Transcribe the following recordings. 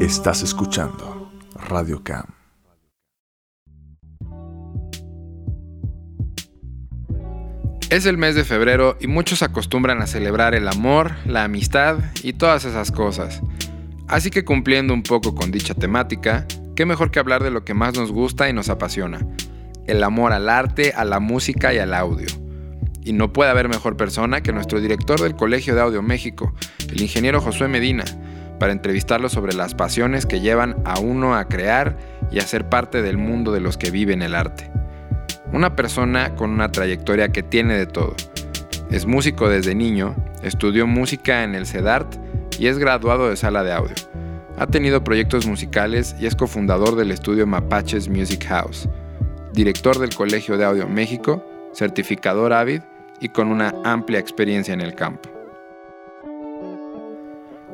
Estás escuchando Radio Cam. Es el mes de febrero y muchos acostumbran a celebrar el amor, la amistad y todas esas cosas. Así que cumpliendo un poco con dicha temática, qué mejor que hablar de lo que más nos gusta y nos apasiona, el amor al arte, a la música y al audio. Y no puede haber mejor persona que nuestro director del Colegio de Audio México, el ingeniero Josué Medina, para entrevistarlo sobre las pasiones que llevan a uno a crear y a ser parte del mundo de los que viven el arte. Una persona con una trayectoria que tiene de todo. Es músico desde niño, estudió música en el CEDART y es graduado de sala de audio. Ha tenido proyectos musicales y es cofundador del estudio Mapaches Music House, director del Colegio de Audio México, certificador Avid y con una amplia experiencia en el campo.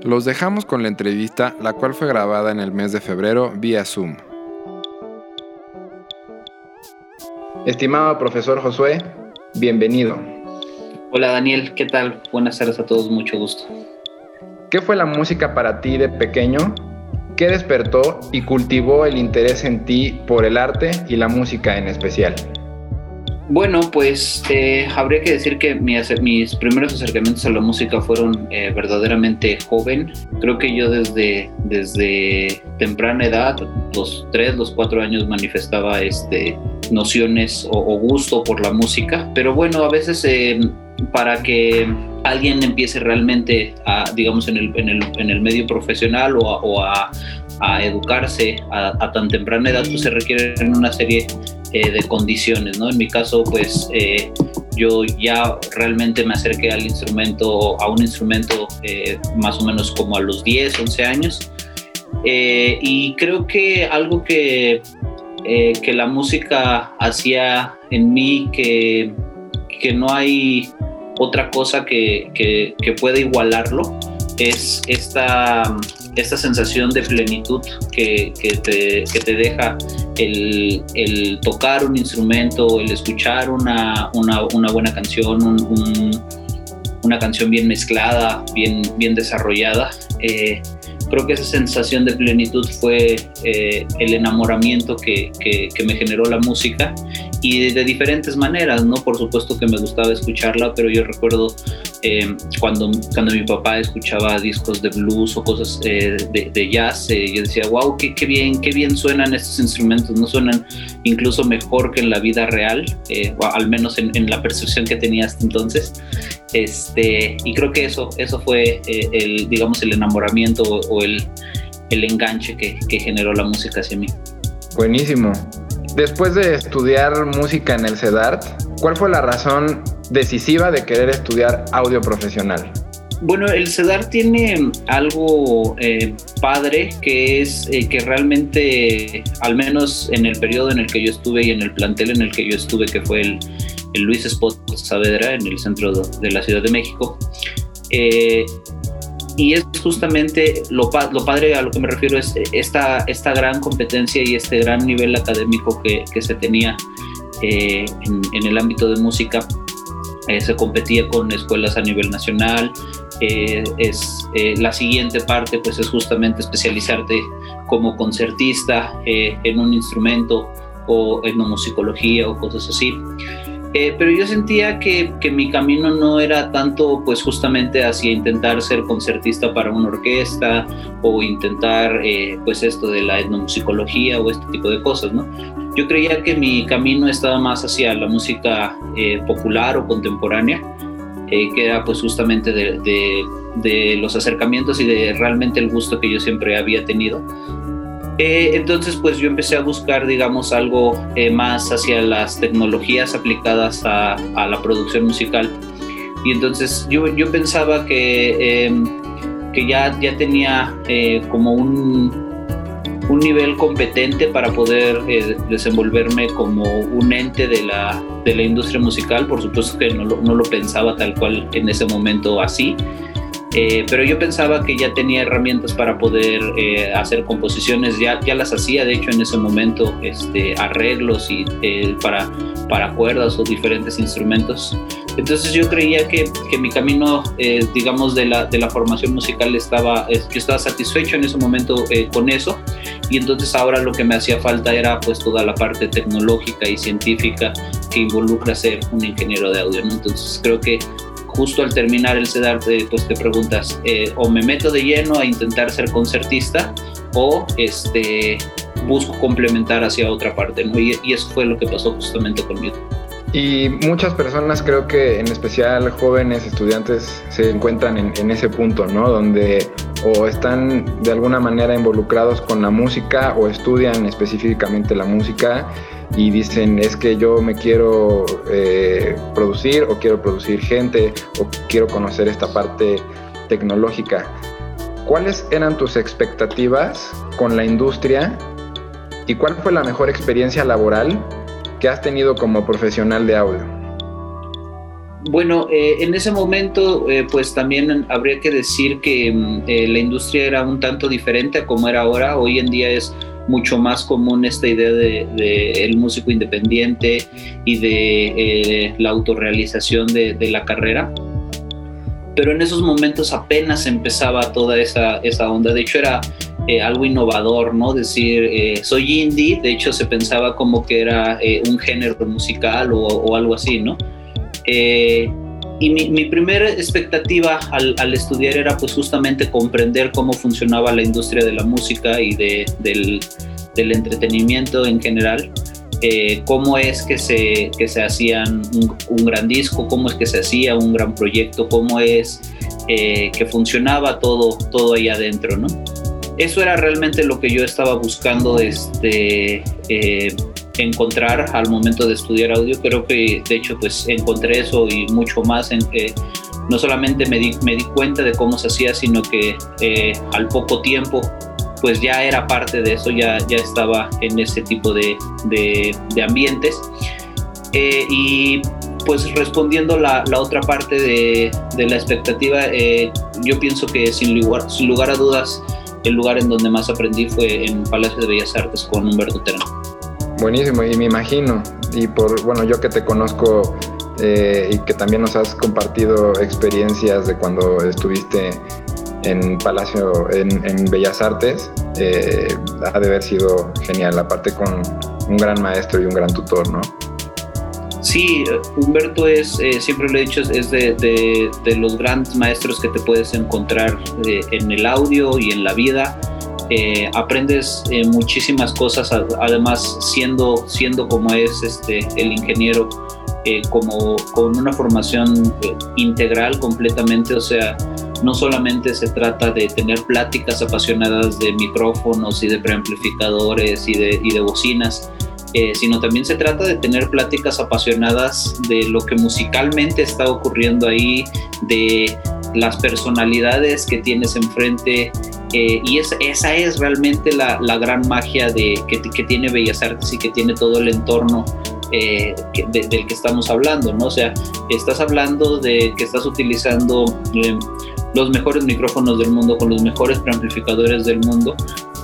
Los dejamos con la entrevista, la cual fue grabada en el mes de febrero vía Zoom. Estimado profesor Josué, bienvenido. Hola Daniel, ¿qué tal? Buenas tardes a todos, mucho gusto. ¿Qué fue la música para ti de pequeño? ¿Qué despertó y cultivó el interés en ti por el arte y la música en especial? Bueno, pues eh, habría que decir que mis primeros acercamientos a la música fueron eh, verdaderamente joven. Creo que yo desde, desde temprana edad, los tres, los cuatro años, manifestaba este, nociones o, gusto por la música. Pero bueno, a veces eh, para que alguien empiece realmente a, digamos, en el, en el, en el medio profesional o a, a, educarse a, tan temprana edad, pues se requieren una serie eh, de condiciones, ¿no? En mi caso, pues eh, yo ya realmente me acerqué al instrumento, a un instrumento eh, más o menos como a los 10, 11 años. y creo que algo que, que la música hacía en mí, que, que no hay otra cosa que, que, que pueda igualarlo, es esta esta sensación de plenitud que, que, te, que te, deja el, el, tocar un instrumento, el escuchar una, una, buena canción, una canción bien mezclada, bien, bien desarrollada. Eh, creo que esa sensación de plenitud fue eh, el enamoramiento que, que, me generó la música y de, diferentes maneras, ¿no? Por supuesto que me gustaba escucharla, pero yo recuerdo eh, cuando, cuando mi papá escuchaba discos de blues o cosas eh, de, de, jazz, eh, yo decía, wow, qué, qué, bien, qué bien suenan estos instrumentos, no suenan incluso mejor que en la vida real, o al menos en, en, la percepción que tenía hasta entonces. Este, y creo que eso, eso fue el, digamos, el enamoramiento o, el, el enganche que, que generó la música hacia mí. Buenísimo. Después de estudiar música en el CEDART, ¿cuál fue la razón decisiva de querer estudiar audio profesional? Bueno, el CEDAR tiene algo eh, padre que es eh, que realmente, al menos en el periodo en el que yo estuve y en el plantel en el que yo estuve, que fue el, el Luis Spot Saavedra en el centro de la Ciudad de México, eh, y es justamente lo, padre a lo que me refiero es esta, esta gran competencia y este gran nivel académico que, se tenía en, en, el ámbito de música. Eh, se competía con escuelas a nivel nacional. Eh, es, eh, la siguiente parte pues es justamente especializarte como concertista en un instrumento o etnomusicología o cosas así. Eh, pero yo sentía que, que, mi camino no era tanto pues justamente hacia intentar ser concertista para una orquesta o intentar eh, pues esto de la etnomusicología o este tipo de cosas, ¿no? Yo creía que mi camino estaba más hacia la música eh, popular o contemporánea, que era pues justamente de, de, de los acercamientos y de realmente el gusto que yo siempre había tenido eh, entonces, pues yo empecé a buscar, digamos, algo eh, más hacia las tecnologías aplicadas a, a, la producción musical. Y entonces yo, yo pensaba que, eh, que ya, ya tenía eh, como un, un, nivel competente para poder eh, desenvolverme como un ente de la, de la industria musical. Por supuesto que no lo, no lo pensaba tal cual en ese momento así. Eh, pero yo pensaba que ya tenía herramientas para poder eh, hacer composiciones, ya, ya las hacía de hecho en ese momento, este, arreglos y, eh, para, para cuerdas o diferentes instrumentos, Entonces yo creía que, que mi camino, eh, digamos, de la, de la formación musical estaba, yo estaba satisfecho en ese momento eh, con eso. Y entonces ahora lo que me hacía falta era pues toda la parte tecnológica y científica que involucra ser un ingeniero de audio, ¿no? Entonces creo que justo al terminar el CEDAR pues te preguntas eh, o me meto de lleno a intentar ser concertista o este busco complementar hacia otra parte, ¿no? Y, eso fue lo que pasó justamente conmigo. Y muchas personas, creo que en especial jóvenes estudiantes, se encuentran en, ese punto, ¿no? Donde o están de alguna manera involucrados con la música o estudian específicamente la música y dicen es que yo me quiero eh, producir o quiero producir gente o quiero conocer esta parte tecnológica. ¿Cuáles eran tus expectativas con la industria y cuál fue la mejor experiencia laboral que has tenido como profesional de audio? Bueno, eh, en ese momento, eh, pues también habría que decir que mm, la industria era un tanto diferente a como era ahora. Hoy en día es mucho más común esta idea de, el músico independiente y de la autorrealización de, de, la carrera. Pero en esos momentos apenas empezaba toda esa, esa onda. De hecho, era eh, algo innovador, ¿no? Decir, eh, soy indie, de hecho se pensaba como que era eh, un género musical o, algo así, ¿no? Y mi, primera expectativa al, estudiar era pues justamente comprender cómo funcionaba la industria de la música y de, del, del, entretenimiento en general. cómo es que se, que se hacían un, un, gran disco, cómo es que se hacía un gran proyecto, cómo es que funcionaba todo, todo ahí adentro, ¿no? eso era realmente lo que yo estaba buscando este, eh, encontrar al momento de estudiar audio. Creo que de hecho pues encontré eso y mucho más en que no solamente me di, me di cuenta de cómo se hacía, sino que eh, al poco tiempo pues ya era parte de eso, ya, ya estaba en ese tipo de, de, ambientes. Eh, y pues respondiendo la, la otra parte de, de la expectativa, yo pienso que sin lugar, sin lugar a dudas, el lugar en donde más aprendí fue en Palacio de Bellas Artes con Humberto Terán. Buenísimo, y me imagino, y por, bueno, yo que te conozco eh, y que también nos has compartido experiencias de cuando estuviste en Palacio, en, Bellas Artes, eh, ha de haber sido genial, aparte con un gran maestro y un gran tutor, ¿no? Sí, Humberto es, eh, siempre lo he dicho, es de, los grandes maestros que te puedes encontrar eh, en el audio y en la vida. Eh, aprendes muchísimas cosas, además siendo, siendo como es este, el ingeniero, como con una formación integral completamente, o sea, no solamente se trata de tener pláticas apasionadas de micrófonos y de preamplificadores y de, y de bocinas, eh, sino también se trata de tener pláticas apasionadas de lo que musicalmente está ocurriendo ahí, de las personalidades que tienes enfrente. Eh, y esa es realmente la, gran magia de, que, tiene Bellas Artes y que tiene todo el entorno eh, del que estamos hablando, ¿no? O sea, estás hablando de que estás utilizando los mejores micrófonos del mundo con los mejores preamplificadores del mundo,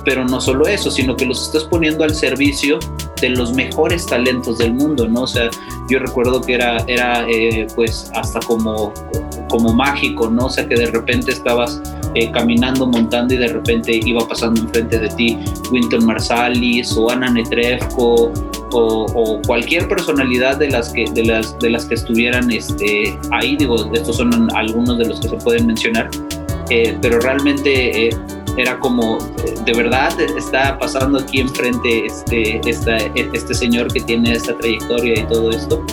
pero no solo eso, sino que los estás poniendo al servicio de los mejores talentos del mundo, ¿no? O sea, yo recuerdo que era, era eh, pues hasta como, como mágico, ¿no? O sea, que de repente estabas eh, caminando, montando y de repente iba pasando enfrente de ti Winton Marsalis o Ana Netrefko o, cualquier personalidad de las que, de las, de las que estuvieran este, ahí, digo, estos son algunos de los que se pueden mencionar, eh, pero realmente era como, de verdad está pasando aquí enfrente este, este señor que tiene esta trayectoria y todo esto.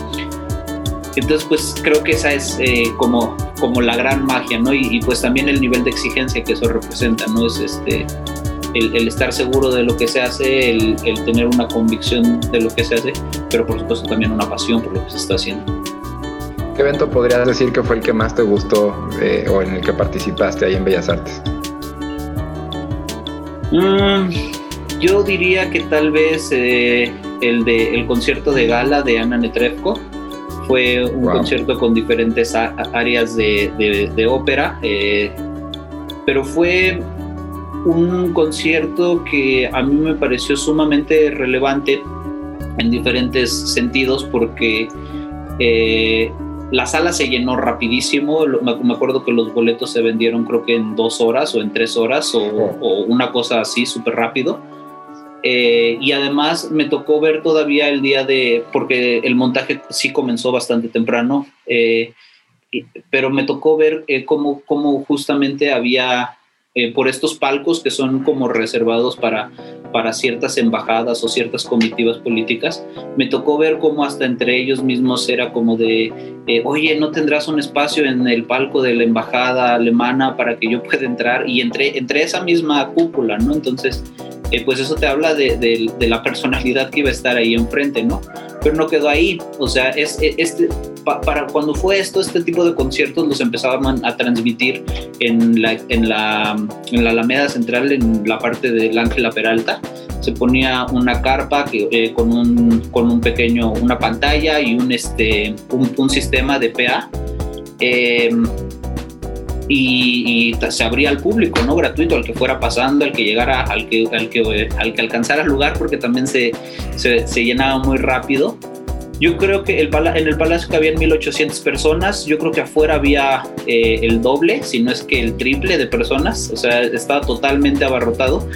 Entonces, pues creo que esa es eh, como, como la gran magia, ¿no? Y, pues también el nivel de exigencia que eso representa, ¿no? Es este, el, estar seguro de lo que se hace, el, tener una convicción de lo que se hace, pero por supuesto también una pasión por lo que se está haciendo. ¿Qué evento podrías decir que fue el que más te gustó eh, o en el que participaste ahí en Bellas Artes? Mm, yo diría que tal vez eh, el de el concierto de gala de Ana Netrefko fue un concierto con diferentes áreas de, ópera, eh, pero fue un concierto que a mí me pareció sumamente relevante en diferentes sentidos porque eh, la sala se llenó rapidísimo, me acuerdo que los boletos se vendieron creo que en dos horas o en tres horas o, o una cosa así súper rápido. Eh, y además me tocó ver todavía el día de, porque el montaje sí comenzó bastante temprano, eh, pero me tocó ver eh, cómo, cómo, justamente había por estos palcos que son como reservados para, para ciertas embajadas o ciertas comitivas políticas, me tocó ver cómo hasta entre ellos mismos era como de, oye, ¿no tendrás un espacio en el palco de la embajada alemana para que yo pueda entrar? Y entre, entre esa misma cúpula, ¿no? Entonces pues eso te habla de, la personalidad que iba a estar ahí enfrente, ¿no? Pero no quedó ahí, o sea, es, este, para cuando fue esto, este tipo de conciertos los empezaban a transmitir en la, en la, en la Alameda Central, en la parte del Ángela Peralta, se ponía una carpa que, eh, con, un, con un pequeño, una pantalla y un, este, un sistema de PA. Eh, y, se abría al público, ¿no? Gratuito, al que fuera pasando, al que llegara, al que, al que, al que alcanzara el lugar, porque también se, se, llenaba muy rápido. Yo creo que el en el palacio cabían 1800 personas, yo creo que afuera había eh, el doble, si no es que el triple de personas, o sea, estaba totalmente abarrotado.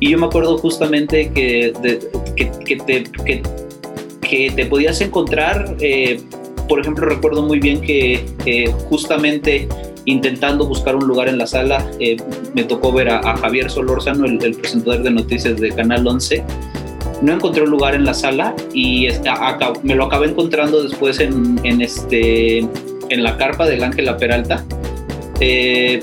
Y yo me acuerdo justamente que, que, que, te, que, que te podías encontrar, eh, por ejemplo, recuerdo muy bien que justamente intentando buscar un lugar en la sala, eh, me tocó ver a, Javier Solórzano, el, presentador de noticias de Canal 11. No encontré un lugar en la sala y me lo acabé encontrando después en, este, en la carpa del Ángela Peralta. Eh,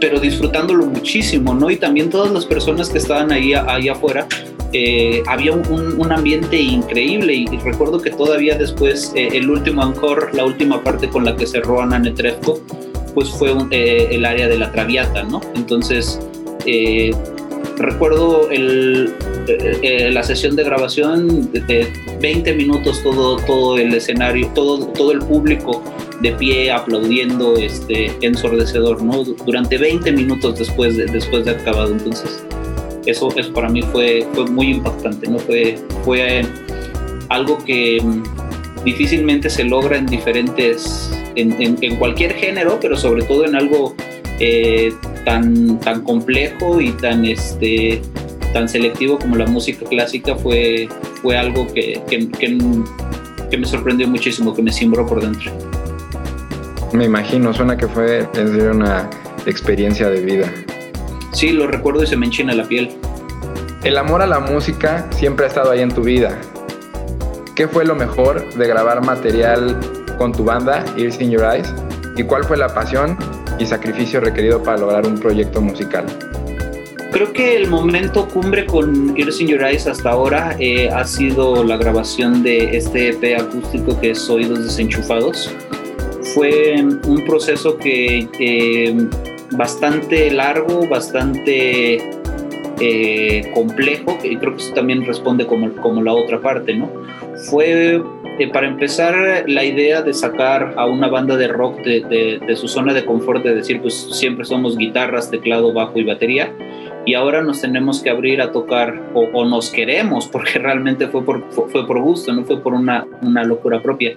pero disfrutándolo muchísimo, ¿no? Y también todas las personas que estaban ahí, ahí afuera, eh, había un, ambiente increíble y, recuerdo que todavía después el último encore, la última parte con la que cerró Ana Netrebko, pues fue eh, el área de la Traviata, ¿no? Entonces, eh, recuerdo eh, la sesión de grabación de, 20 minutos todo, todo el escenario, todo, todo el público de pie aplaudiendo, este, ensordecedor, ¿no? Durante 20 minutos después de, después de acabado. Entonces, eso, eso para mí fue, fue muy impactante, ¿no? Fue, fue algo que mm, difícilmente se logra en diferentes en, cualquier género, pero sobre todo en algo eh, tan, tan complejo y tan, este, tan selectivo como la música clásica, fue, fue algo que, que, que, me sorprendió muchísimo, que me cimbró por dentro. Me imagino, suena que fue una experiencia de vida. Sí, lo recuerdo y se me enchina la piel. El amor a la música siempre ha estado ahí en tu vida. ¿Qué fue lo mejor de grabar material con tu banda, Ears in Your Eyes, y cuál fue la pasión y sacrificio requerido para lograr un proyecto musical. Creo que el momento cumbre con Ears in Your Eyes hasta ahora eh, ha sido la grabación de este EP acústico que es Oídos Desenchufados. Fue un proceso que eh, bastante largo, bastante eh, complejo, y creo que eso también responde como, como la otra parte, ¿no? Fue eh, para empezar, la idea de sacar a una banda de rock de, su zona de confort, de decir, pues siempre somos guitarras, teclado, bajo y batería, y ahora nos tenemos que abrir a tocar, o, nos queremos, porque realmente fue por, fue por gusto, no fue por una, locura propia.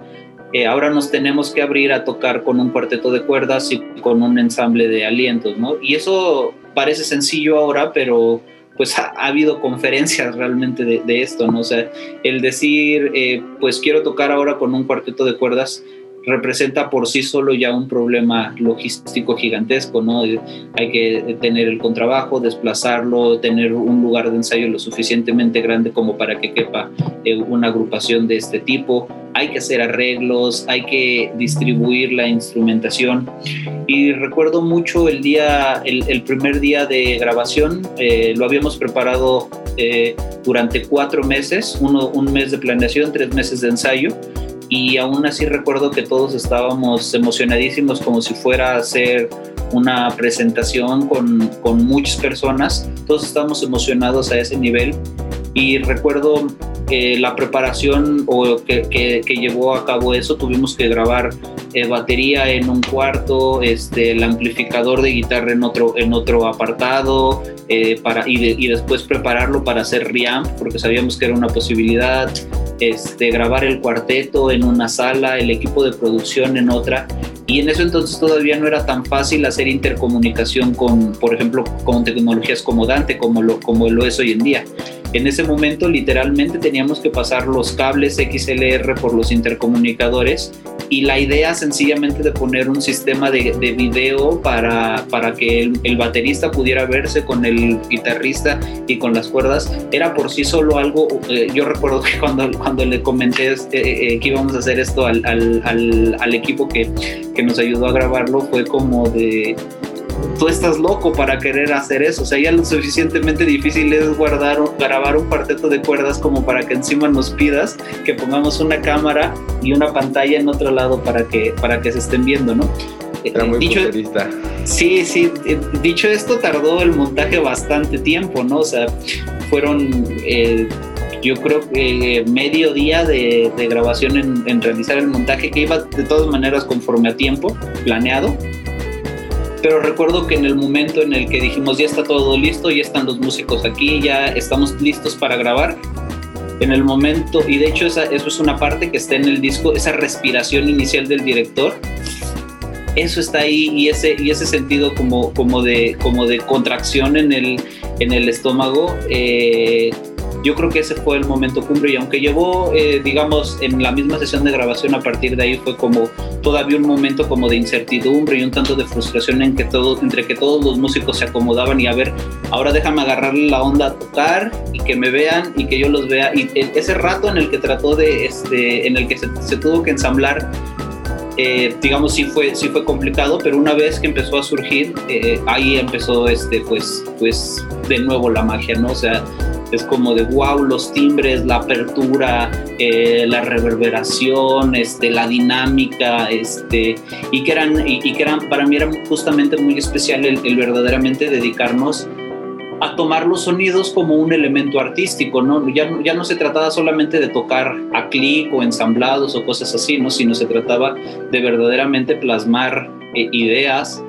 Eh, ahora nos tenemos que abrir a tocar con un cuarteto de cuerdas y con un ensamble de alientos, ¿no? Y eso parece sencillo ahora, pero pues ha, habido conferencias realmente de, esto, ¿no? O sea, el decir, eh, pues quiero tocar ahora con un cuarteto de cuerdas, representa por sí solo ya un problema logístico gigantesco, ¿no? Hay que tener el contrabajo, desplazarlo, tener un lugar de ensayo lo suficientemente grande como para que quepa eh, una agrupación de este tipo. Hay que hacer arreglos, hay que distribuir la instrumentación. Y recuerdo mucho el día, el, primer día de grabación, eh, lo habíamos preparado eh, durante cuatro meses, uno, un mes de planeación, tres meses de ensayo y aún así recuerdo que todos estábamos emocionadísimos como si fuera a hacer una presentación con, con muchas personas, todos estábamos emocionados a ese nivel y recuerdo que la preparación o que, que, llevó a cabo eso, tuvimos que grabar eh, batería en un cuarto, este, el amplificador de guitarra en otro, en otro apartado, eh, para, y, y, después prepararlo para hacer reamp, porque sabíamos que era una posibilidad, este, grabar el cuarteto en una sala, el equipo de producción en otra. Y en eso entonces todavía no era tan fácil hacer intercomunicación con, por ejemplo, con tecnologías como Dante, como lo, como lo es hoy en día. En ese momento literalmente teníamos que pasar los cables XLR por los intercomunicadores y la idea sencillamente de poner un sistema de, de video para, para que el, baterista pudiera verse con el guitarrista y con las cuerdas era por sí solo algo, eh, yo recuerdo que cuando, cuando le comenté este, eh, que íbamos a hacer esto al, al, al, equipo que, que nos ayudó a grabarlo fue como de tú estás loco para querer hacer eso. O sea, ya lo suficientemente difícil es guardar, grabar un cuarteto de cuerdas como para que encima nos pidas que pongamos una cámara y una pantalla en otro lado para que, para que se estén viendo, ¿no? Era muy dicho, Sí, sí. Eh, dicho esto, tardó el montaje bastante tiempo, ¿no? O sea, fueron... Eh, yo creo que medio día de, grabación en, en, realizar el montaje que iba de todas maneras conforme a tiempo planeado pero recuerdo que en el momento en el que dijimos ya está todo listo, ya están los músicos aquí, ya estamos listos para grabar, en el momento, y de hecho esa, eso es una parte que está en el disco, esa respiración inicial del director, eso está ahí y ese, y ese sentido como, como, de, como de contracción en el, en el estómago. Eh, yo creo que ese fue el momento cumbre y aunque llevó, eh, digamos, en la misma sesión de grabación, a partir de ahí fue como todavía un momento como de incertidumbre y un tanto de frustración en que todo, entre que todos los músicos se acomodaban y a ver, ahora déjame agarrarle la onda a tocar y que me vean y que yo los vea. Y ese rato en el que trató de, este, en el que se, tuvo que ensamblar eh, digamos sí fue sí fue complicado pero una vez que empezó a surgir eh, ahí empezó este pues pues de nuevo la magia no o sea es como de wow, los timbres, la apertura, eh, la reverberación, este, la dinámica, este, y que eran, y, que eran, para mí era justamente muy especial el, verdaderamente dedicarnos a tomar los sonidos como un elemento artístico, ¿no? Ya, ya no se trataba solamente de tocar a clic o ensamblados o cosas así, ¿no? Sino se trataba de verdaderamente plasmar eh, ideas,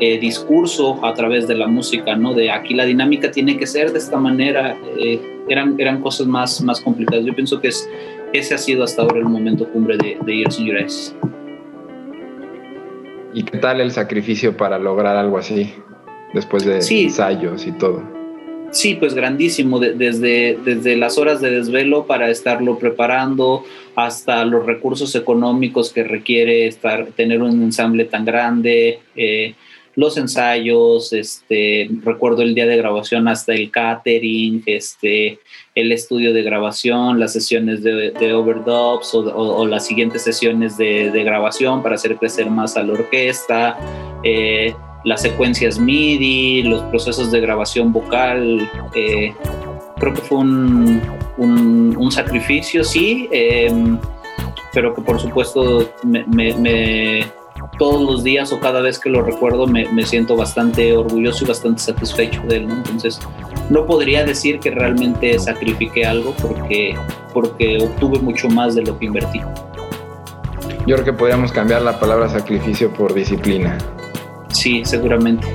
eh, discurso a través de la música, ¿no? De aquí la dinámica tiene que ser de esta manera, eh, eran, eran cosas más, más complicadas. Yo pienso que es, ese ha sido hasta ahora el momento cumbre de, de Years and Years. ¿Y qué tal el sacrificio para lograr algo así, después de ensayos y todo? Sí, pues grandísimo, desde, desde las horas de desvelo para estarlo preparando hasta los recursos económicos que requiere estar, tener un ensamble tan grande. Eh, los ensayos, este, recuerdo el día de grabación hasta el catering, este, el estudio de grabación, las sesiones de, overdubs o, las siguientes sesiones de, grabación para hacer crecer más a la orquesta, eh, las secuencias MIDI, los procesos de grabación vocal. Eh, creo que fue un, un, sacrificio, sí, em, pero que por supuesto me todos los días o cada vez que lo recuerdo me, siento bastante orgulloso y bastante satisfecho de él, ¿no? Entonces, no podría decir que realmente sacrifiqué algo porque, porque obtuve mucho más de lo que invertí. Yo creo que podríamos cambiar la palabra sacrificio por disciplina. Sí, seguramente.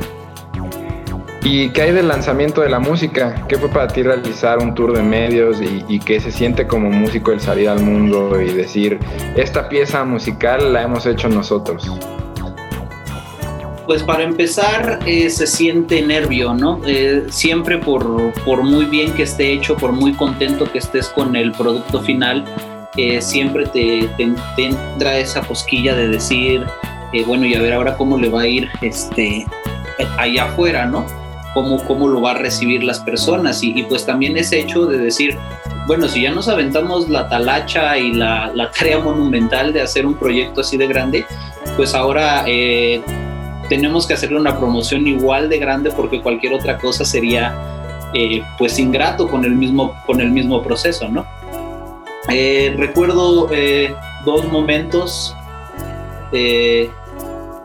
¿Y qué hay del lanzamiento de la música? ¿Qué fue para ti realizar un tour de medios y, qué se siente como músico el salir al mundo y decir, esta pieza musical la hemos hecho nosotros? Pues para empezar eh, se siente nervio, ¿no? Eh, siempre por, por, muy bien que esté hecho, por muy contento que estés con el producto final, eh, siempre te, te, entra esa cosquilla de decir, bueno, y a ver ahora cómo le va a ir este, allá afuera, ¿no? Cómo, cómo lo va a recibir las personas y, pues también ese hecho de decir, bueno, si ya nos aventamos la talacha y la, la tarea monumental de hacer un proyecto así de grande, pues ahora eh, tenemos que hacerle una promoción igual de grande porque cualquier otra cosa sería eh, pues ingrato con el mismo, con el mismo proceso, ¿no? Eh, recuerdo dos momentos,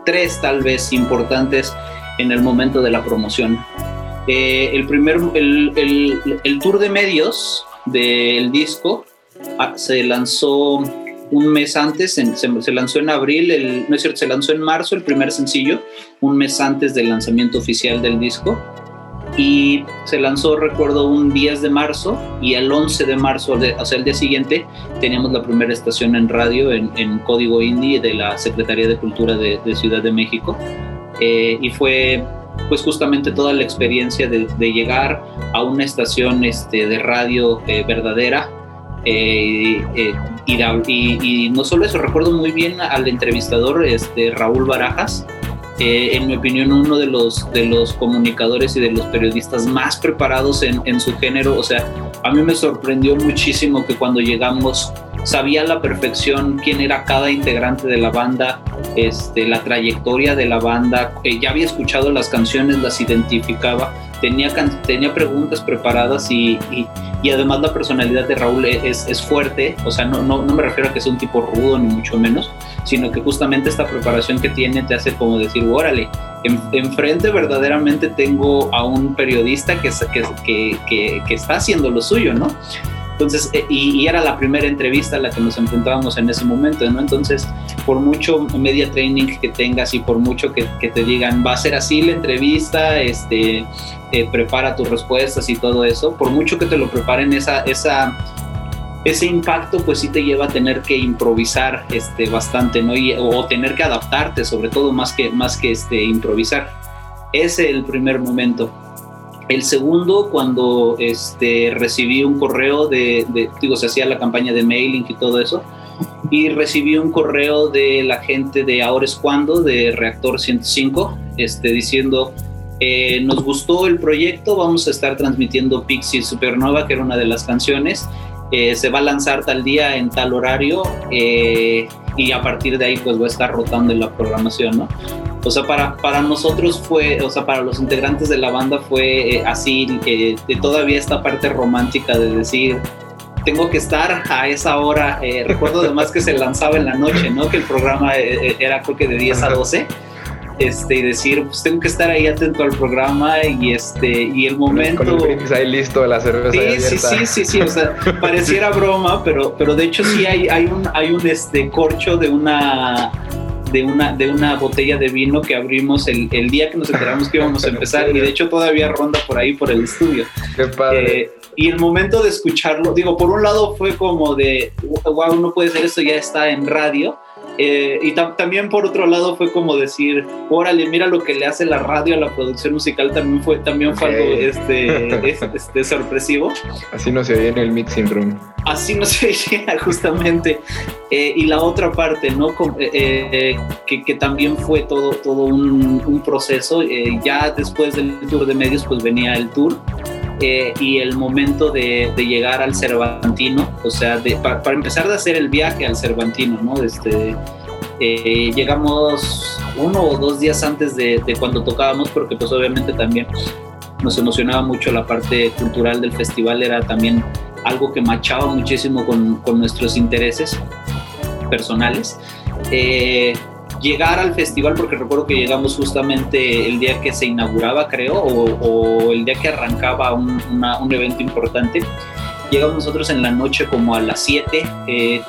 tres tal vez importantes en el momento de la promoción. Eh, el, primer, el, tour de medios del disco ah, se lanzó un mes antes, se, lanzó en abril, el, no es cierto, se lanzó en marzo el primer sencillo, un mes antes del lanzamiento oficial del disco. y se lanzó, recuerdo, un 10 de marzo y el 11 de marzo, o sea, el día siguiente, teníamos la primera estación en radio en, Código Indie de la Secretaría de Cultura de, Ciudad de México. Eh, y fue pues justamente toda la experiencia de, llegar a una estación este, de radio eh, verdadera eh, y, no solo eso, recuerdo muy bien al entrevistador este, Raúl Barajas, eh, en mi opinión, uno de los, de los comunicadores y de los periodistas más preparados en, en su género. O sea, a mí me sorprendió muchísimo que cuando llegamos sabía a la perfección quién era cada integrante de la banda, este, la trayectoria de la banda, ya había escuchado las canciones, las identificaba, tenía, tenía preguntas preparadas y, y, además la personalidad de Raúl e, es, es fuerte, o sea, no, no, no, me refiero a que sea un tipo rudo ni mucho menos, sino que justamente esta preparación que tiene te hace como decir, órale, enfrente verdaderamente tengo a un periodista que, que, que, que, está haciendo lo suyo, ¿no? Entonces, eh, y, era la primera entrevista a la que nos enfrentábamos en ese momento, ¿no? Entonces, por mucho media training que tengas y por mucho que, te digan, va a ser así la entrevista, este, eh, prepara tus respuestas y todo eso, por mucho que te lo preparen esa, esa ese impacto pues sí te lleva a tener que improvisar este, bastante, ¿no? Y, o tener que adaptarte, sobre todo más que, más que este, improvisar. Ese es el primer momento. El segundo, cuando este, recibí un correo de, digo, se hacía la campaña de mailing y todo eso, y recibí un correo de la gente de Ahora es Cuando, de Reactor 105, este, diciendo, eh, nos gustó el proyecto, vamos a estar transmitiendo Pixie Supernova, que era una de las canciones, eh, se va a lanzar tal día en tal horario eh, y a partir de ahí pues va a estar rotando en la programación, ¿no? O sea, para, para nosotros fue, o sea, para los integrantes de la banda fue eh, así, de todavía esta parte romántica de decir, tengo que estar a esa hora. recuerdo además que se lanzaba en la noche, ¿no? Que el programa era creo que de 10 a 12 este, y decir, pues tengo que estar ahí atento al programa y este y el momento. Con el ahí listo, la cerveza. Sí, sí, sí, sí, sí, o sea, pareciera broma, pero, pero de hecho sí hay, hay un, hay un este corcho de una de una, de una botella de vino que abrimos el, el día que nos enteramos que íbamos a empezar y de hecho todavía ronda por ahí por el estudio. Qué padre. Eh, y el momento de escucharlo, digo, por un lado fue como de, wow, no puede ser esto, ya está en radio, eh, y también por otro lado fue como decir, órale, mira lo que le hace la radio a la producción musical, también fue, también fue algo este, este, sorpresivo. Así no se oía en el mixing room. Así no se oía justamente. Eh, y la otra parte, ¿no? Eh, que, que, también fue todo, todo un, un proceso. ya después del tour de medios, pues venía el tour. Y el momento de, llegar al Cervantino, o sea, para, empezar de hacer el viaje al Cervantino, ¿no? Este, eh, llegamos uno o dos días antes de, cuando tocábamos, porque pues obviamente también nos emocionaba mucho la parte cultural del festival, era también algo que machaba muchísimo con, con nuestros intereses personales. Eh, llegar al festival, porque recuerdo que llegamos justamente el día que se inauguraba, creo, o, el día que arrancaba un, un evento importante. Llegamos nosotros en la noche como a las 7, eh,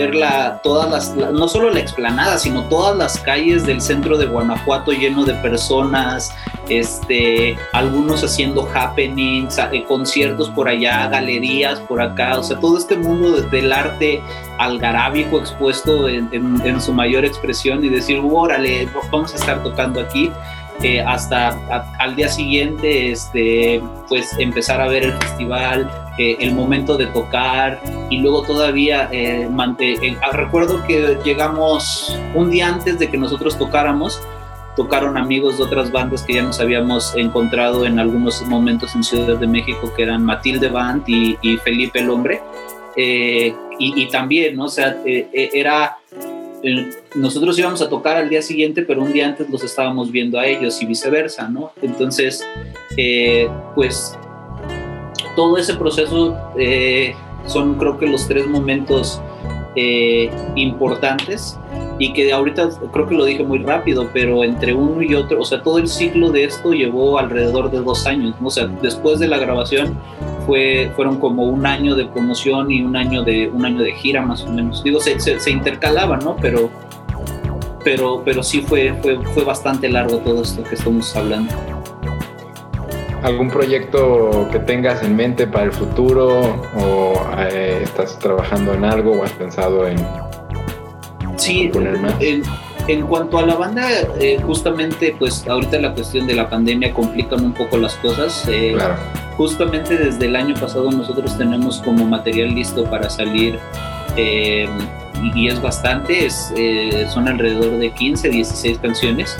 verla todas las, no solo la explanada, sino todas las calles del centro de Guanajuato lleno de personas, este, algunos haciendo happenings, eh, conciertos por allá, galerías por acá, o sea, todo este mundo del arte algarábico expuesto en, su mayor expresión y decir, órale, vamos a estar tocando aquí. Eh, hasta al día siguiente, este, pues empezar a ver el festival, eh, el momento de tocar y luego todavía eh, ah, recuerdo que llegamos un día antes de que nosotros tocáramos tocaron amigos de otras bandas que ya nos habíamos encontrado en algunos momentos en Ciudad de México que eran Matilde Band y, Felipe el Hombre eh, y, y, también no o sea era nosotros íbamos a tocar al día siguiente, pero un día antes los estábamos viendo a ellos y viceversa, ¿no? Entonces, pues todo ese proceso eh, son creo que los tres momentos eh, importantes y que ahorita creo que lo dije muy rápido, pero entre uno y otro, o sea, todo el ciclo de esto llevó alrededor de dos años, o sea, después de la grabación fue, fueron como un año de promoción y un año de, un año de gira más o menos. Digo, se, se, intercalaban, ¿no? Pero, pero, pero sí fue, fue, fue bastante largo todo esto que estamos hablando. ¿Algún proyecto que tengas en mente para el futuro o eh, estás trabajando en algo o has pensado en sí, poner más? En, cuanto a la banda, eh, justamente pues ahorita la cuestión de la pandemia complican un poco las cosas. Eh, claro. Justamente desde el año pasado nosotros tenemos como material listo para salir y, es bastante, es, eh, son alrededor de 15, 16 canciones,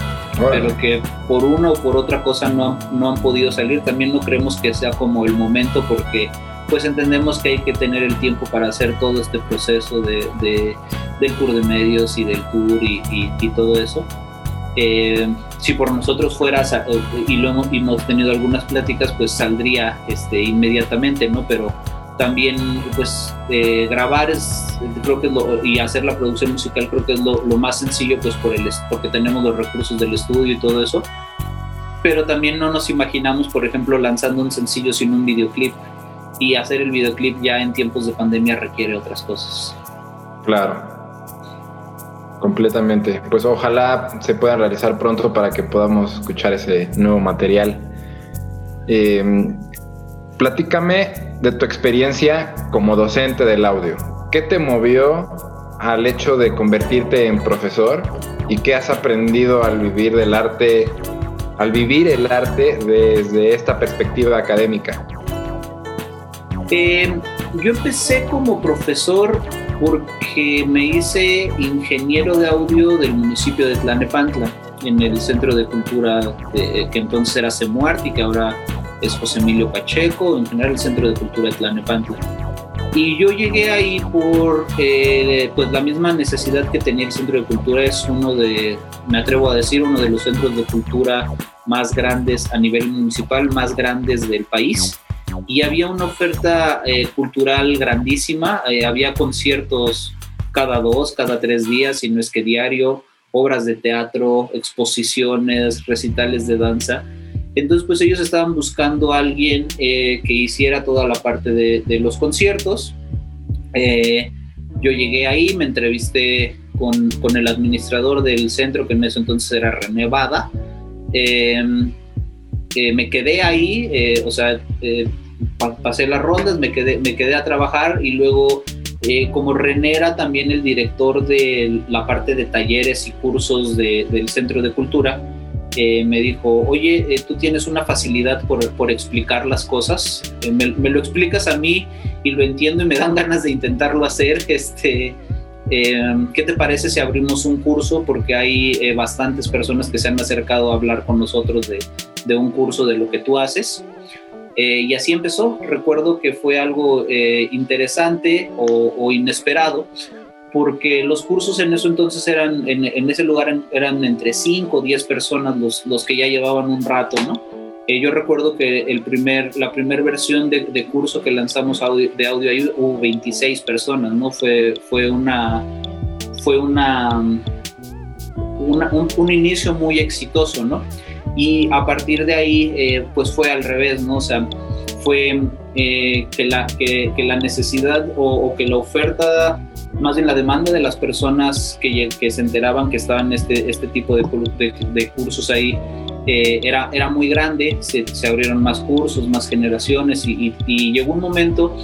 pero que por una o por otra cosa no, no han podido salir. También no creemos que sea como el momento porque pues entendemos que hay que tener el tiempo para hacer todo este proceso de, de del tour de medios y del tour y, y, todo eso. Eh, si por nosotros fuera eh, y lo hemos, hemos, tenido algunas pláticas, pues saldría este, inmediatamente, ¿no? Pero también pues eh, grabar es creo que y hacer la producción musical creo que es lo, más sencillo pues por el porque tenemos los recursos del estudio y todo eso pero también no nos imaginamos por ejemplo lanzando un sencillo sin un videoclip y hacer el videoclip ya en tiempos de pandemia requiere otras cosas claro completamente pues ojalá se pueda realizar pronto para que podamos escuchar ese nuevo material eh, platícame de tu experiencia como docente del audio. ¿Qué te movió al hecho de convertirte en profesor y qué has aprendido al vivir del arte, al vivir el arte desde esta perspectiva académica? Eh, yo empecé como profesor porque me hice ingeniero de audio del municipio de Tlanepantla, en el Centro de Cultura que entonces era CEMUART y que ahora es José Emilio Pacheco, en general el Centro de Cultura de Tlanepantla. Y yo llegué ahí por eh, pues la misma necesidad que tenía el Centro de Cultura, es uno de, me atrevo a decir, uno de los centros de cultura más grandes a nivel municipal, más grandes del país. Y había una oferta eh, cultural grandísima, eh, había conciertos cada dos, cada tres días, si no es que diario, obras de teatro, exposiciones, recitales de danza. Entonces, pues ellos estaban buscando a alguien eh, que hiciera toda la parte de, los conciertos. Eh, yo llegué ahí, me entrevisté con, con, el administrador del centro, que en ese entonces era René Bada. Em, eh, me quedé ahí, o sea, pasé las rondas, me quedé, me quedé a trabajar y luego, como René era también el director de la parte de talleres y cursos del Centro de Cultura, me dijo, oye, eh, tú tienes una facilidad por, por explicar las cosas, eh, me, lo explicas a mí y lo entiendo y me dan ganas de intentarlo hacer, este, ¿qué te parece si abrimos un curso? Porque hay eh, bastantes personas que se han acercado a hablar con nosotros de, de un curso de lo que tú haces. Y así empezó. Recuerdo que fue algo interesante o, o inesperado, porque los cursos en eso entonces eran, en, ese lugar eran entre 5 o 10 personas los, los que ya llevaban un rato, ¿no? Eh, yo recuerdo que el primer, la primera versión de, de, curso que lanzamos audio, de audio ahí hubo 26 personas, ¿no? Fue, fue una, fue una, un, un, inicio muy exitoso, ¿no? Y a partir de ahí, eh, pues fue al revés, ¿no? O sea, fue eh, que, la, que, que, la necesidad o, o que la oferta más bien la demanda de las personas que, que se enteraban que estaban este, este tipo de, de, cursos ahí eh, era, era muy grande, se, se, abrieron más cursos, más generaciones y, y, llegó un momento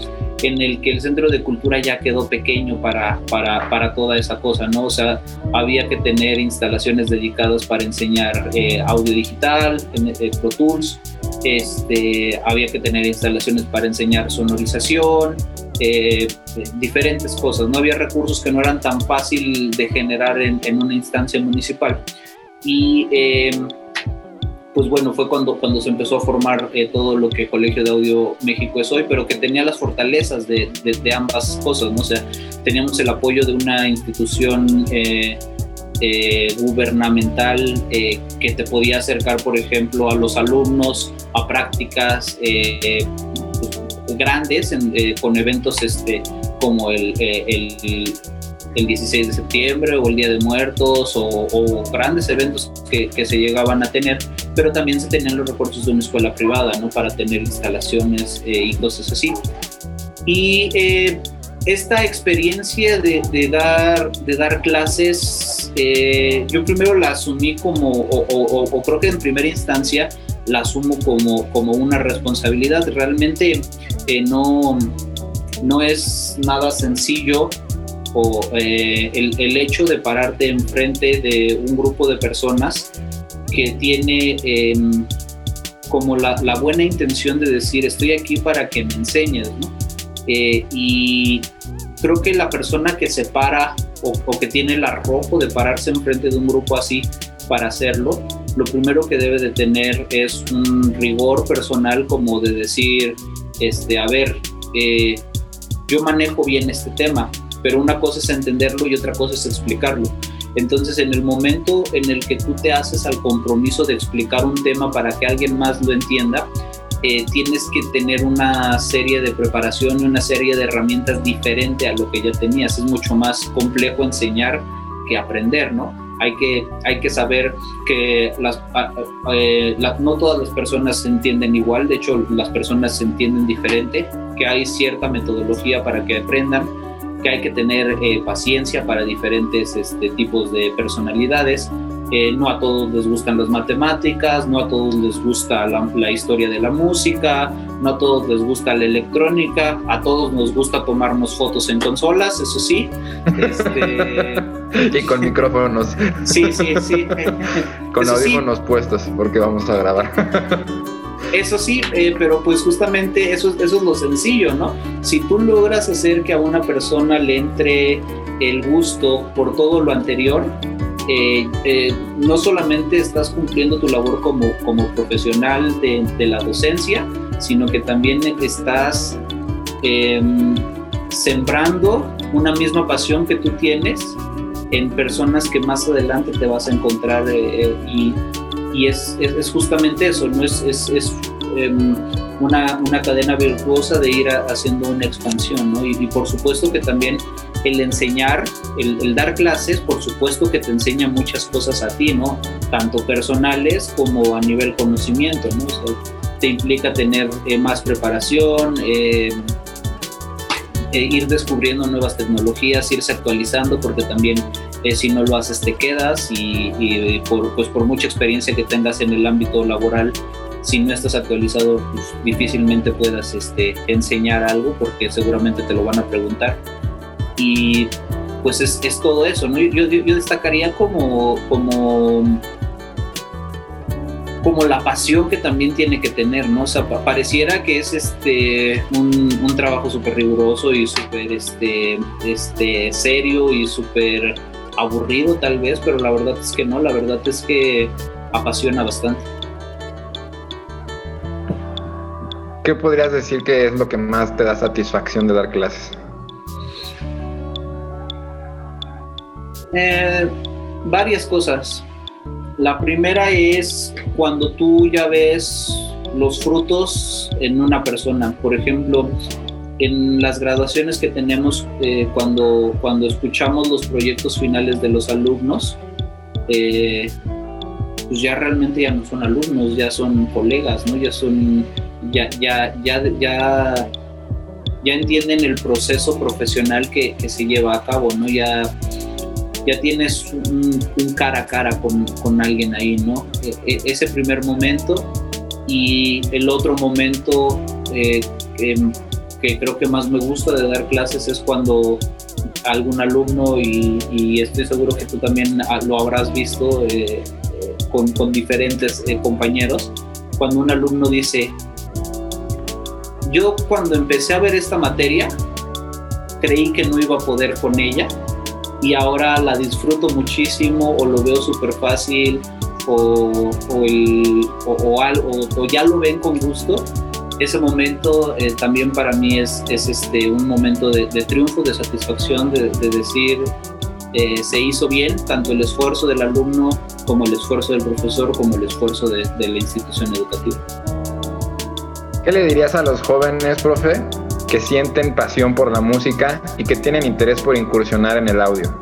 en el que el centro de cultura ya quedó pequeño para, para, para toda esa cosa, ¿no? O sea, había que tener instalaciones dedicadas para enseñar eh, audio digital, eh, Pro Tools, este, había que tener instalaciones para enseñar sonorización, eh, diferentes cosas. No había recursos que no eran tan fácil de generar en, una instancia municipal. Y em, pues bueno, fue cuando, cuando se empezó a formar eh, todo lo que Colegio de Audio México es hoy, pero que tenía las fortalezas de, de, ambas cosas, ¿no? O sea, teníamos el apoyo de una institución eh, gubernamental que te podía acercar, por ejemplo, a los alumnos a prácticas grandes eh, con eventos este, como eh, el, el, 16 de septiembre o el Día de Muertos o, grandes eventos que, que, se llegaban a tener, pero también se tenían los recursos de una escuela privada ¿no? para tener instalaciones eh, y cosas así. Y esta experiencia de, de, dar, de dar clases, yo primero la asumí como, o, o, o creo que en primera instancia, la asumo como, como una responsabilidad. Realmente eh, no, no es nada sencillo o eh, el, el, hecho de pararte enfrente de un grupo de personas que tiene em, como la, la, buena intención de decir estoy aquí para que me enseñes, ¿no? Eh, y creo que la persona que se para o, o, que tiene el arrojo de pararse enfrente de un grupo así para hacerlo, lo primero que debe de tener es un rigor personal como de decir, este, a ver, eh, yo manejo bien este tema, pero una cosa es entenderlo y otra cosa es explicarlo. Entonces, en el momento en el que tú te haces al compromiso de explicar un tema para que alguien más lo entienda, eh, tienes que tener una serie de preparación y una serie de herramientas diferente a lo que ya tenías. Es mucho más complejo enseñar que aprender, ¿no? hay que, hay que saber que eh, no todas las personas se entienden igual, de hecho las personas se entienden diferente, que hay cierta metodología para que aprendan, que hay que tener eh, paciencia para diferentes este, tipos de personalidades. Eh, no a todos les gustan las matemáticas, no a todos les gusta la, la, historia de la música, no a todos les gusta la electrónica, a todos nos gusta tomarnos fotos en consolas, eso sí. Este, y con micrófonos. Sí, sí, sí. con eso audífonos sí. puestos, porque vamos a grabar. Eso sí, eh, pero pues justamente eso, es lo sencillo, ¿no? Si tú logras hacer que a una persona le entre el gusto por todo lo anterior, eh, eh, no solamente estás cumpliendo tu labor como, profesional de, la docencia, sino que también estás eh, sembrando una misma pasión que tú tienes en personas que más adelante te vas a encontrar y, y es, es, justamente eso, ¿no? Es, es, es um, una, una, cadena virtuosa de ir haciendo una expansión, ¿no? Y, por supuesto que también el enseñar, el, dar clases, por supuesto que te enseña muchas cosas a ti, ¿no? Tanto personales como a nivel conocimiento, ¿no? Te implica tener eh, más preparación, eh, eh, ir descubriendo nuevas tecnologías, irse actualizando, porque también eh, si no lo haces te quedas y, y, por, pues por mucha experiencia que tengas en el ámbito laboral, si no estás actualizado, pues difícilmente puedas este, enseñar algo porque seguramente te lo van a preguntar. Y pues es, todo eso, ¿no? Yo, destacaría como, como como la pasión que también tiene que tener, ¿no? O sea, pareciera que es este un, trabajo súper riguroso y súper este, serio y súper aburrido tal vez, pero la verdad es que no, la verdad es que apasiona bastante. ¿Qué podrías decir que es lo que más te da satisfacción de dar clases? Eh, varias cosas. La primera es cuando tú ya ves los frutos en una persona. Por ejemplo, en las graduaciones que tenemos, eh, cuando, cuando escuchamos los proyectos finales de los alumnos, eh, pues ya realmente ya no son alumnos, ya son colegas, ¿no? Ya son, ya, ya, ya, ya, ya entienden el proceso profesional que, que se lleva a cabo, ¿no? Ya, ya tienes un, un, cara a cara con, con alguien ahí, ¿no? E, e, ese primer momento y el otro momento eh, que, que, creo que más me gusta de dar clases es cuando algún alumno, y, y estoy seguro que tú también lo habrás visto eh, con, con, diferentes eh, compañeros, cuando un alumno dice, yo cuando empecé a ver esta materia, creí que no iba a poder con ella, y ahora la disfruto muchísimo o lo veo súper fácil o, o, el, o, o, o, ya lo ven con gusto, ese momento eh, también para mí es, es este, un momento de, de triunfo, de satisfacción, de, de decir eh, se hizo bien tanto el esfuerzo del alumno como el esfuerzo del profesor como el esfuerzo de, de la institución educativa. ¿Qué le dirías a los jóvenes, profe, que sienten pasión por la música y que tienen interés por incursionar en el audio?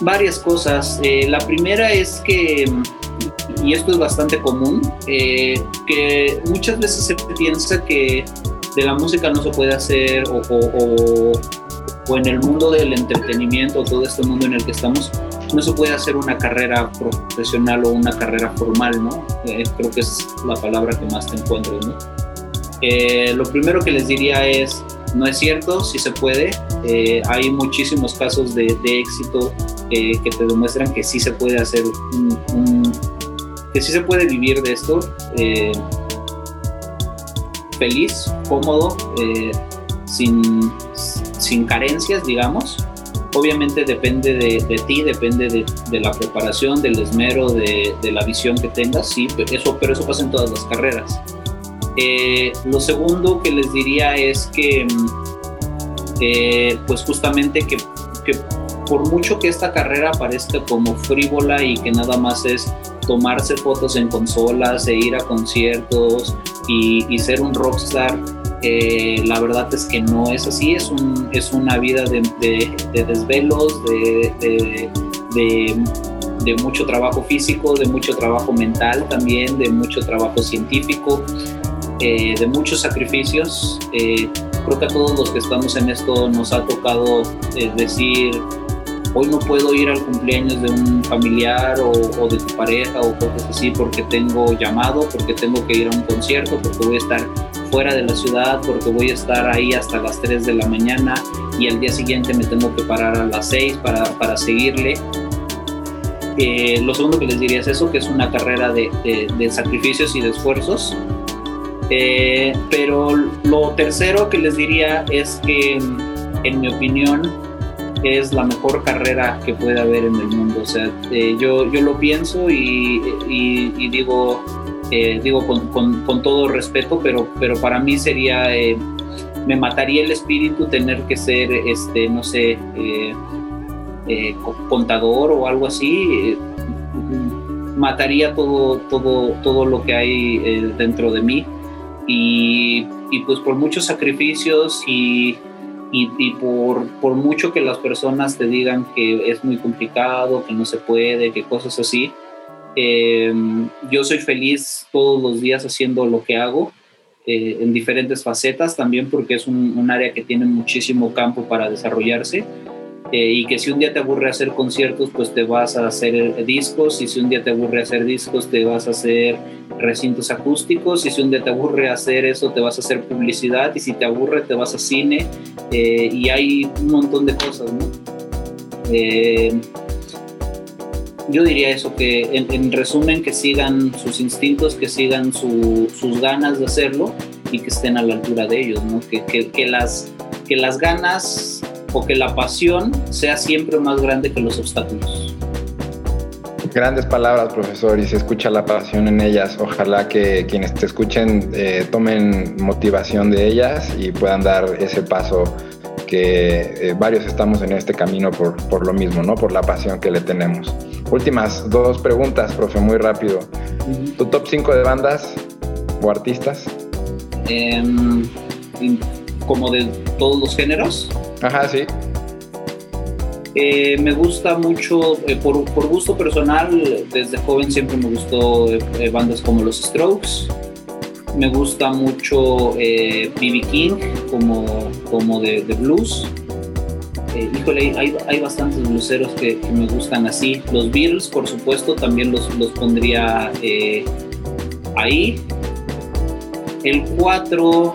Varias cosas. Eh, la primera es que, y esto es bastante común, eh, que muchas veces se piensa que de la música no se puede hacer o, o, o, o en el mundo del entretenimiento, todo este mundo en el que estamos, no se puede hacer una carrera profesional o una carrera formal, ¿no? Eh, creo que es la palabra que más te encuentro, ¿no? Eh, lo primero que les diría es, no es cierto, sí se puede. Eh, hay muchísimos casos de, éxito que te demuestran que sí se puede hacer un, que sí se puede vivir de esto feliz, cómodo, sin, sin carencias, digamos obviamente depende de, ti, depende de, la preparación, del esmero, de, la visión que tengas, sí, eso, pero eso pasa en todas las carreras. Eh, lo segundo que les diría es que, mm, eh, pues justamente que, por mucho que esta carrera parezca como frívola y que nada más es tomarse fotos en consolas e ir a conciertos y, y ser un rockstar, eh, la verdad es que no es así, es, un, es una vida de, desvelos, de, de, mucho trabajo físico, de mucho trabajo mental también, de mucho trabajo científico, eh, de muchos sacrificios. Eh, creo que a todos los que estamos en esto nos ha tocado decir, hoy no puedo ir al cumpleaños de un familiar o, o, de tu pareja o cosas así porque tengo llamado, porque tengo que ir a un concierto, porque voy a estar fuera de la ciudad porque voy a estar ahí hasta las 3 de la mañana y al día siguiente me tengo que parar a las 6 para, para seguirle. Eh, lo segundo que les diría es eso, que es una carrera de, de, sacrificios y de esfuerzos. Eh, pero lo tercero que les diría es que, en mi opinión, es la mejor carrera que puede haber en el mundo. O sea, eh, yo, yo lo pienso y, digo, eh, digo con, todo respeto, pero, pero para mí sería, eh, me mataría el espíritu tener que ser, este, no sé, contador o algo así, mataría todo, todo, todo lo que hay dentro de mí y, y, pues por muchos sacrificios y, y, y, por, por mucho que las personas te digan que es muy complicado, que no se puede, que cosas así, eh, yo soy feliz todos los días haciendo lo que hago eh, en diferentes facetas, también porque es un, área que tiene muchísimo campo para desarrollarse. Eh, y que si un día te aburre hacer conciertos, pues te vas a hacer discos, y si un día te aburre hacer discos, te vas a hacer recintos acústicos, y si un día te aburre hacer eso, te vas a hacer publicidad, y si te aburre, te vas a cine, y hay un montón de cosas, ¿no? yo diría eso, que en, resumen que sigan sus instintos, que sigan sus ganas de hacerlo y que estén a la altura de ellos, ¿no? que, que, las, que las ganas o que la pasión sea siempre más grande que los obstáculos. Grandes palabras, profesor, y se escucha la pasión en ellas. Ojalá que quienes te escuchen eh, tomen motivación de ellas y puedan dar ese paso que eh, varios estamos en este camino por, por, lo mismo, ¿no? Por la pasión que le tenemos. Últimas dos preguntas, profe, muy rápido. ¿Tu top 5 de bandas o artistas? Em, como de todos los géneros. Ajá, sí. Eh, me gusta mucho, eh, por, por, gusto personal, desde joven siempre me gustó bandas como los Strokes, me gusta mucho B.B. King como, como de, blues. Eh, híjole, hay, hay, bastantes blueseros que, me gustan así. Los Beatles, por supuesto, también los, los pondría eh, ahí. El 4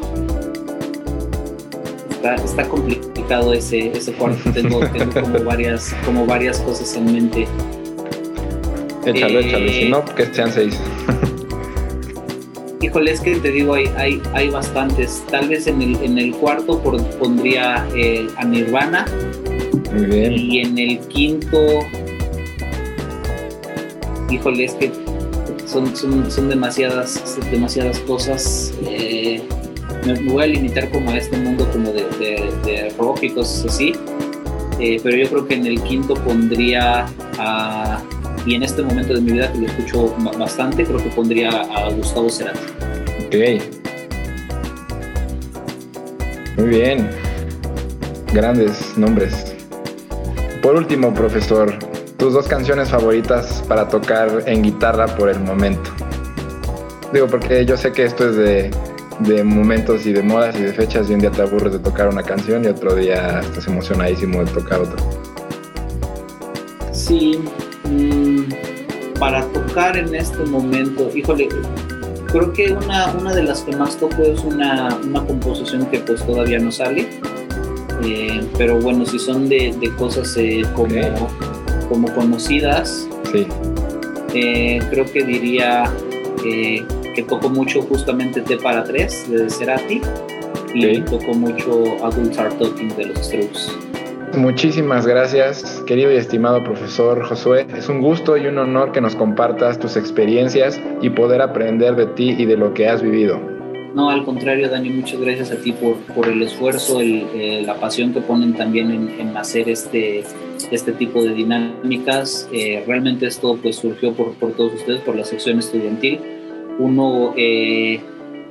está, complicado ese, ese cuarto. Tengo, como, varias, como varias cosas en mente. Échalo, échalo, si no, que sean seis. Híjole, es que te digo, hay, hay, hay bastantes. Tal vez en el, en el cuarto pondría eh, a Nirvana. Muy bien. Y en el quinto, híjole, es que son, son, demasiadas, demasiadas cosas. Eh, me, voy a limitar como a este mundo como de, de, rock y cosas así. Eh, pero yo creo que en el quinto pondría a y en este momento de mi vida que lo escucho bastante, creo que pondría a Gustavo Cerati. Ok. Muy bien. Grandes nombres. Por último, profesor, tus dos canciones favoritas para tocar en guitarra por el momento. Digo, porque yo sé que esto es de, de momentos y de modas y de fechas y un día te aburres de tocar una canción y otro día estás emocionadísimo de tocar otra. Sí, mm, para tocar en este momento, híjole, creo que una, una de las que más toco es una, una composición que pues todavía no sale. Eh, pero bueno, si son de, de cosas eh, como, como conocidas, Sí. eh, creo que diría eh, que toco mucho justamente T para 3 de Cerati y Ok. toco mucho Adults Are Talking de los Strokes. Muchísimas gracias, querido y estimado profesor Josué. Es un gusto y un honor que nos compartas tus experiencias y poder aprender de ti y de lo que has vivido. No, al contrario, Dani, muchas gracias a ti por, por el esfuerzo, el, eh, la pasión que ponen también en, en hacer este, este tipo de dinámicas. Eh, realmente esto pues surgió por, por todos ustedes, por la sección estudiantil. Uno, eh,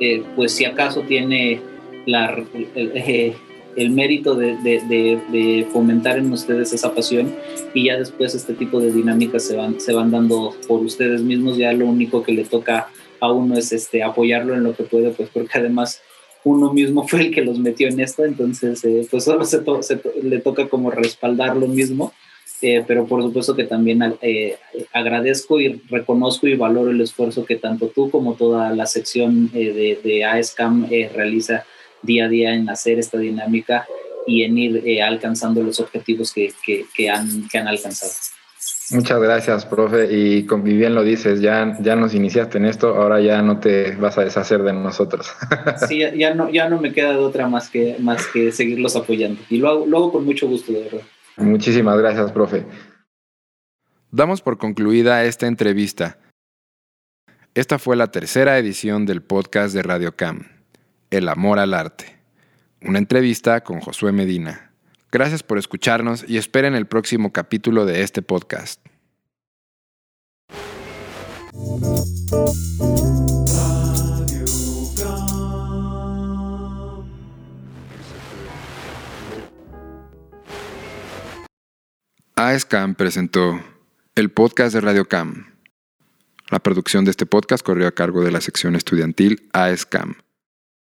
eh, pues si acaso tiene la, el, eh, mérito de fomentar en ustedes esa pasión y ya después este tipo de dinámicas se van, se van dando por ustedes mismos. Ya lo único que le toca a uno es este, apoyarlo en lo que puede, pues porque además uno mismo fue el que los metió en esto, entonces eh, pues solo se, to se to le toca como respaldar lo mismo, eh, pero por supuesto que también eh, agradezco y reconozco y valoro el esfuerzo que tanto tú como toda la sección eh, de, de AESCAM realiza día a día en hacer esta dinámica y en ir eh, alcanzando los objetivos que, que, que, han, que han alcanzado. Muchas gracias, profe. Y como bien lo dices, ya, ya nos iniciaste en esto, ahora ya no te vas a deshacer de nosotros. Sí, ya, ya, no, ya no me queda de otra más que, más que seguirlos apoyando. Y lo hago, lo hago con mucho gusto, de verdad. Muchísimas gracias, profe. Damos por concluida esta entrevista. Esta fue la tercera edición del podcast de Radio Cam, El amor al arte. Una entrevista con Josué Medina. Gracias por escucharnos y esperen el próximo capítulo de este podcast. AESCAM presentó el podcast de Radio Cam. La producción de este podcast corrió a cargo de la sección estudiantil AESCAM.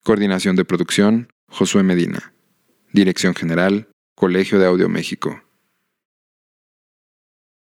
Coordinación de producción, Josué Medina. Dirección General, Colegio de Audio México.